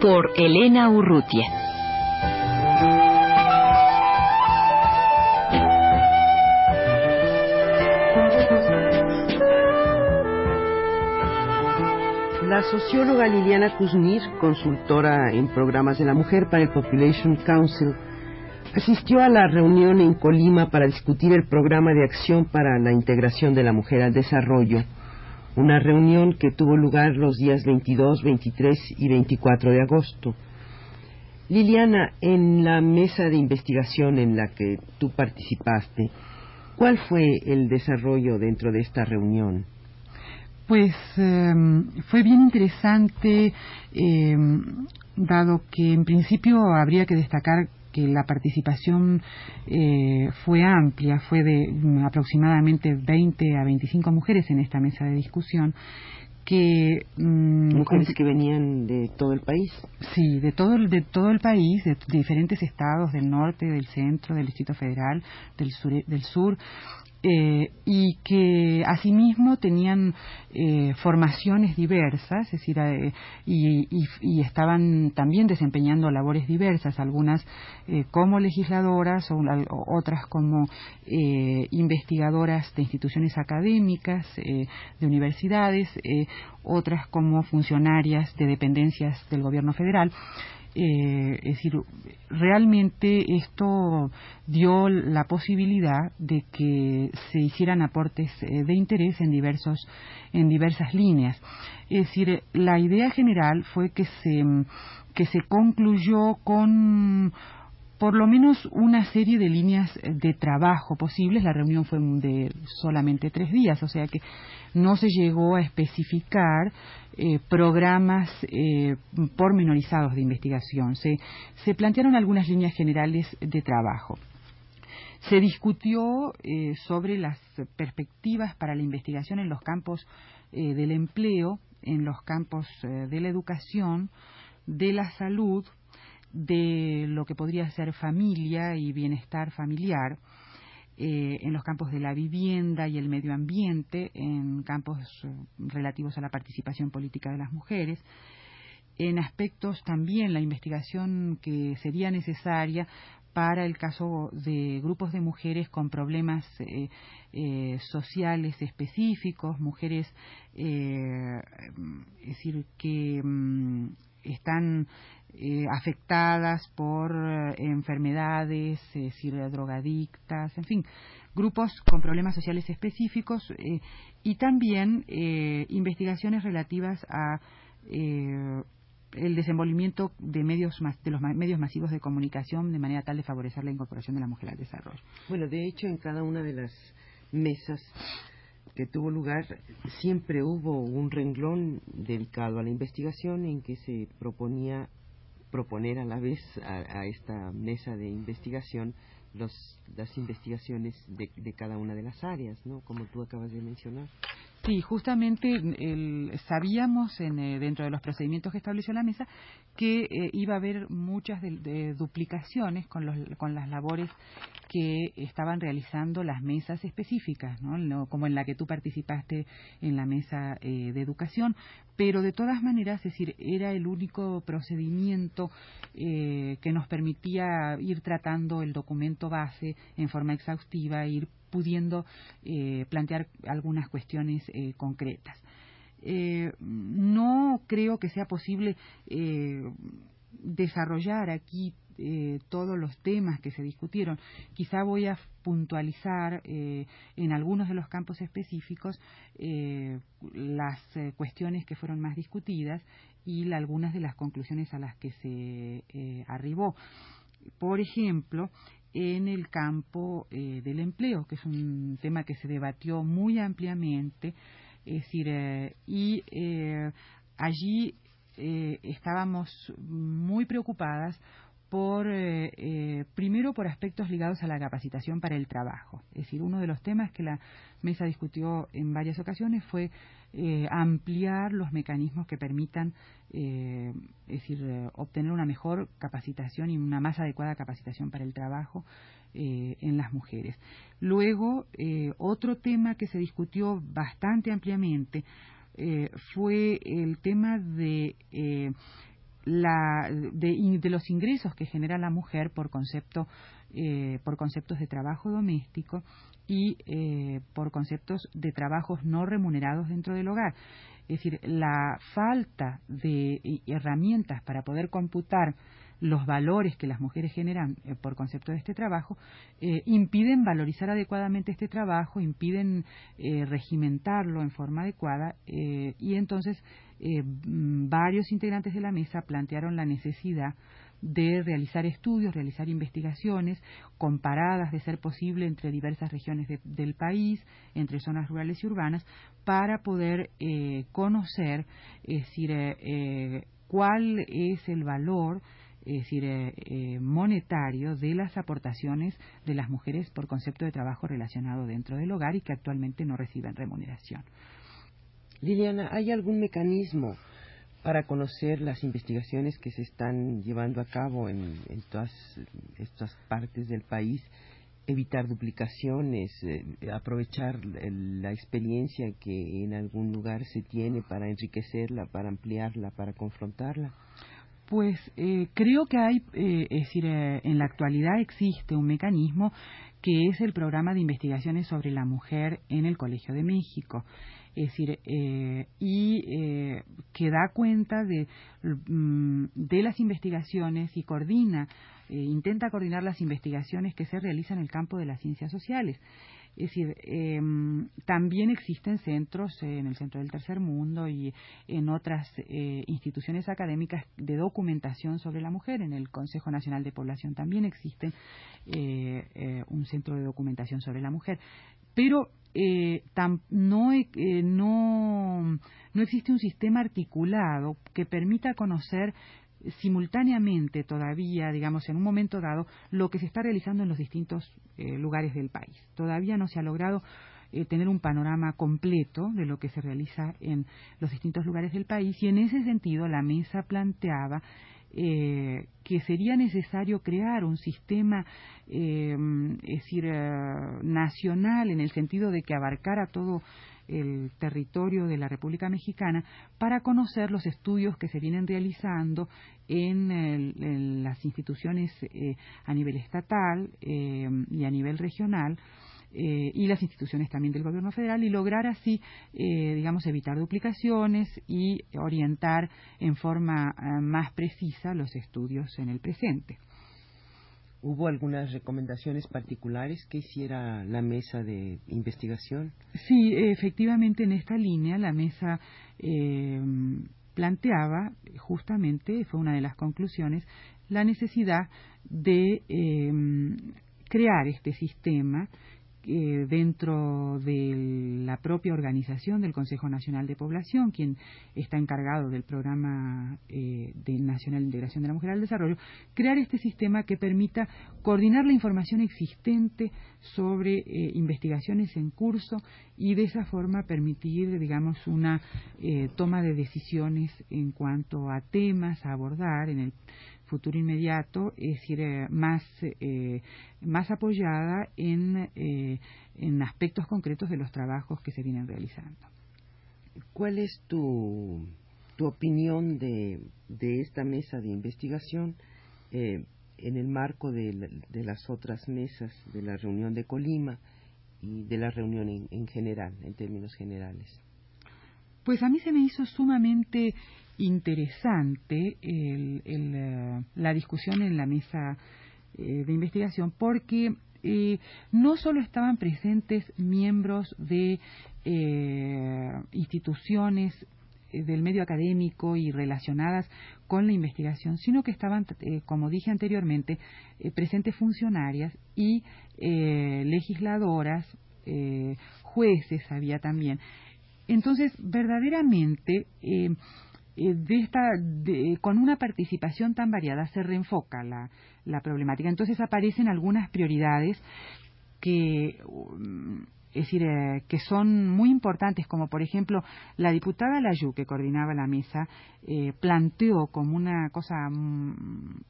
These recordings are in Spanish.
Por Elena Urrutia. La socióloga Liliana Kuzmir, consultora en programas de la mujer para el Population Council, asistió a la reunión en Colima para discutir el programa de acción para la integración de la mujer al desarrollo, una reunión que tuvo lugar los días 22, 23 y 24 de agosto. Liliana, en la mesa de investigación en la que tú participaste, ¿cuál fue el desarrollo dentro de esta reunión? Pues em, fue bien interesante, em, dado que en principio habría que destacar que la participación eh, fue amplia, fue de aproximadamente 20 a 25 mujeres en esta mesa de discusión que mm, mujeres que venían de todo el país. Sí de todo de todo el país de, diferentes estados del norte del centro del distrito federal del sur del sur eh, y que asimismo tenían eh, formaciones diversas, es decir, eh, y, estaban también desempeñando labores diversas, algunas como legisladoras otras como investigadoras de instituciones académicas, de universidades, otras como funcionarias de dependencias del gobierno federal. Eh, es decir, realmente esto dio la posibilidad de que se hicieran aportes eh, de interés en diversos en diversas líneas. Es decir, la idea general fue que se que se concluyó con por lo menos una serie de líneas de trabajo posibles. La reunión fue de solamente tres días, o sea que no se llegó a especificar eh, programas eh, pormenorizados de investigación. Se, se, plantearon algunas líneas generales de trabajo. Se discutió eh, sobre las perspectivas para la investigación en los campos eh, del empleo, en los campos de la educación, de la salud, de lo que podría ser familia y bienestar familiar, eh, en los campos de la vivienda y el medio ambiente, en campos eh, relativos a la participación política de las mujeres, en aspectos también la investigación que sería necesaria para el caso de grupos de mujeres con problemas eh, sociales específicos, mujeres, es decir, que mm, están eh, afectadas por eh, enfermedades, es decir, drogadictas, en fin, grupos con problemas sociales específicos eh, y también investigaciones relativas a el desenvolvimiento de medios de los medios masivos de comunicación de manera tal de favorecer la incorporación de la mujer al desarrollo. Bueno, de hecho, en cada una de las mesas que tuvo lugar, siempre hubo un renglón dedicado a la investigación en que se proponía proponer a la vez a, esta mesa de investigación los, las investigaciones de, de, cada una de las áreas, ¿no? Como tú acabas de mencionar. Sí, justamente sabíamos en, eh, dentro de los procedimientos que estableció la mesa que eh, iba a haber muchas de, duplicaciones con, los, con las labores que estaban realizando las mesas específicas, ¿no? como en la que tú participaste en la mesa eh, de educación, pero de todas maneras, es decir, era el único procedimiento que nos permitía ir tratando el documento base en forma exhaustiva, ir pudiendo eh, plantear algunas cuestiones eh, concretas. Eh, no creo que sea posible desarrollar aquí todos los temas que se discutieron. Quizá voy a puntualizar en algunos de los campos específicos las cuestiones que fueron más discutidas y algunas de las conclusiones a las que se arribó. Por ejemplo, en el campo eh, del empleo, que es un tema que se debatió muy ampliamente, es decir, eh, y eh, allí estábamos muy preocupadas por, eh, eh, primero por aspectos ligados a la capacitación para el trabajo. Es decir, uno de los temas que la mesa discutió en varias ocasiones fue eh, ampliar los mecanismos que permitan, es decir, obtener una mejor capacitación y una más adecuada capacitación para el trabajo en las mujeres. Luego, otro tema que se discutió bastante ampliamente fue el tema de la, de, los ingresos que genera la mujer por concepto eh, por conceptos de trabajo doméstico y eh, por conceptos de trabajos no remunerados dentro del hogar. Es decir, la falta de herramientas para poder computar los valores que las mujeres generan eh, por concepto de este trabajo eh, impiden valorizar adecuadamente este trabajo, impiden eh, regimentarlo en forma adecuada y entonces mm, varios integrantes de la mesa plantearon la necesidad de realizar estudios, realizar investigaciones comparadas, de ser posible, entre diversas regiones del país, entre zonas rurales y urbanas, para poder conocer, es decir, cuál es el valor es decir, eh, eh, monetario de las aportaciones de las mujeres por concepto de trabajo relacionado dentro del hogar y que actualmente no reciben remuneración. Liliana, ¿hay algún mecanismo para conocer las investigaciones que se están llevando a cabo en, todas estas partes del país? evitar duplicaciones, eh, aprovechar la experiencia que en algún lugar se tiene para enriquecerla, para ampliarla, para confrontarla. Pues eh, creo que hay, eh, es decir, eh, en la actualidad existe un mecanismo que es el programa de investigaciones sobre la mujer en el Colegio de México. Es decir, y que da cuenta de, mm, de las investigaciones y coordina, intenta coordinar las investigaciones que se realizan en el campo de las ciencias sociales. Es decir, em, también existen centros en el Centro del Tercer Mundo y en otras eh, instituciones académicas de documentación sobre la mujer. En el Consejo Nacional de Población también existe eh, eh, un centro de documentación sobre la mujer. Pero no, no, no existe un sistema articulado que permita conocer simultáneamente todavía, digamos, en un momento dado, lo que se está realizando en los distintos eh, lugares del país. Todavía no se ha logrado eh, tener un panorama completo de lo que se realiza en los distintos lugares del país y en ese sentido la mesa planteaba eh, que sería necesario crear un sistema, es decir, nacional en el sentido de que abarcara todo el territorio de la República Mexicana para conocer los estudios que se vienen realizando en, las instituciones eh, a nivel estatal eh, y a nivel regional eh, y las instituciones también del gobierno federal y lograr así, digamos, evitar duplicaciones y orientar en forma más precisa los estudios en el presente. ¿Hubo algunas recomendaciones particulares que hiciera la mesa de investigación? Sí, efectivamente en esta línea la mesa eh, planteaba justamente, fue una de las conclusiones, la necesidad de eh, crear este sistema eh, dentro de la propia organización del Consejo Nacional de Población, quien está encargado del Programa eh, de Nacional de Integración de la Mujer al Desarrollo, crear este sistema que permita coordinar la información existente sobre eh, investigaciones en curso y de esa forma permitir, digamos, una toma de decisiones en cuanto a temas a abordar en el futuro inmediato, es decir, eh, más, eh, más apoyada en, eh, en aspectos concretos de los trabajos que se vienen realizando. ¿Cuál es tu, tu opinión de, de esta mesa de investigación en el marco de, de, las otras mesas de la reunión de Colima y de la reunión en general, en términos generales? Pues a mí se me hizo sumamente interesante eh, la discusión en la mesa eh, de investigación porque eh, no solo estaban presentes miembros de instituciones del medio académico y relacionadas con la investigación, sino que estaban, como dije anteriormente, presentes funcionarias y legisladoras, jueces había también. Entonces, verdaderamente, eh, de esta, con una participación tan variada se reenfoca la, la problemática. Entonces aparecen algunas prioridades que um, es decir, eh, que son muy importantes, como por ejemplo la diputada Layu, que coordinaba la mesa, eh, planteó como una cosa mm,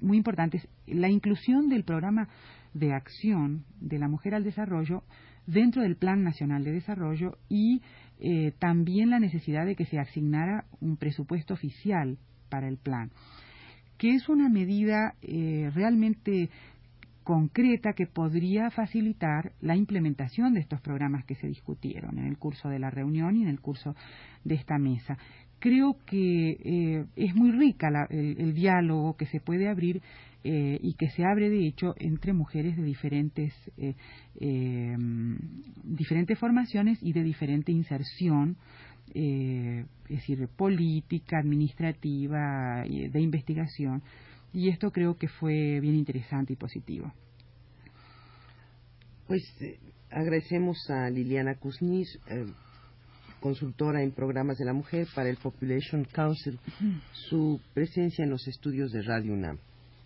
muy importante la inclusión del programa de acción de la mujer al desarrollo dentro del Plan Nacional de Desarrollo y eh, también la necesidad de que se asignara un presupuesto oficial para el plan, que es una medida realmente concreta que podría facilitar la implementación de estos programas que se discutieron en el curso de la reunión y en el curso de esta mesa. Creo que eh, es muy rica el, diálogo que se puede abrir eh, y que se abre, de hecho, entre mujeres de diferentes, eh, diferentes formaciones y de diferente inserción, es decir, política, administrativa, de investigación y esto creo que fue bien interesante y positivo. Pues eh, agradecemos a Liliana Kuznir, eh, consultora en programas de la mujer para el Population Council, su presencia en los estudios de Radio UNAM.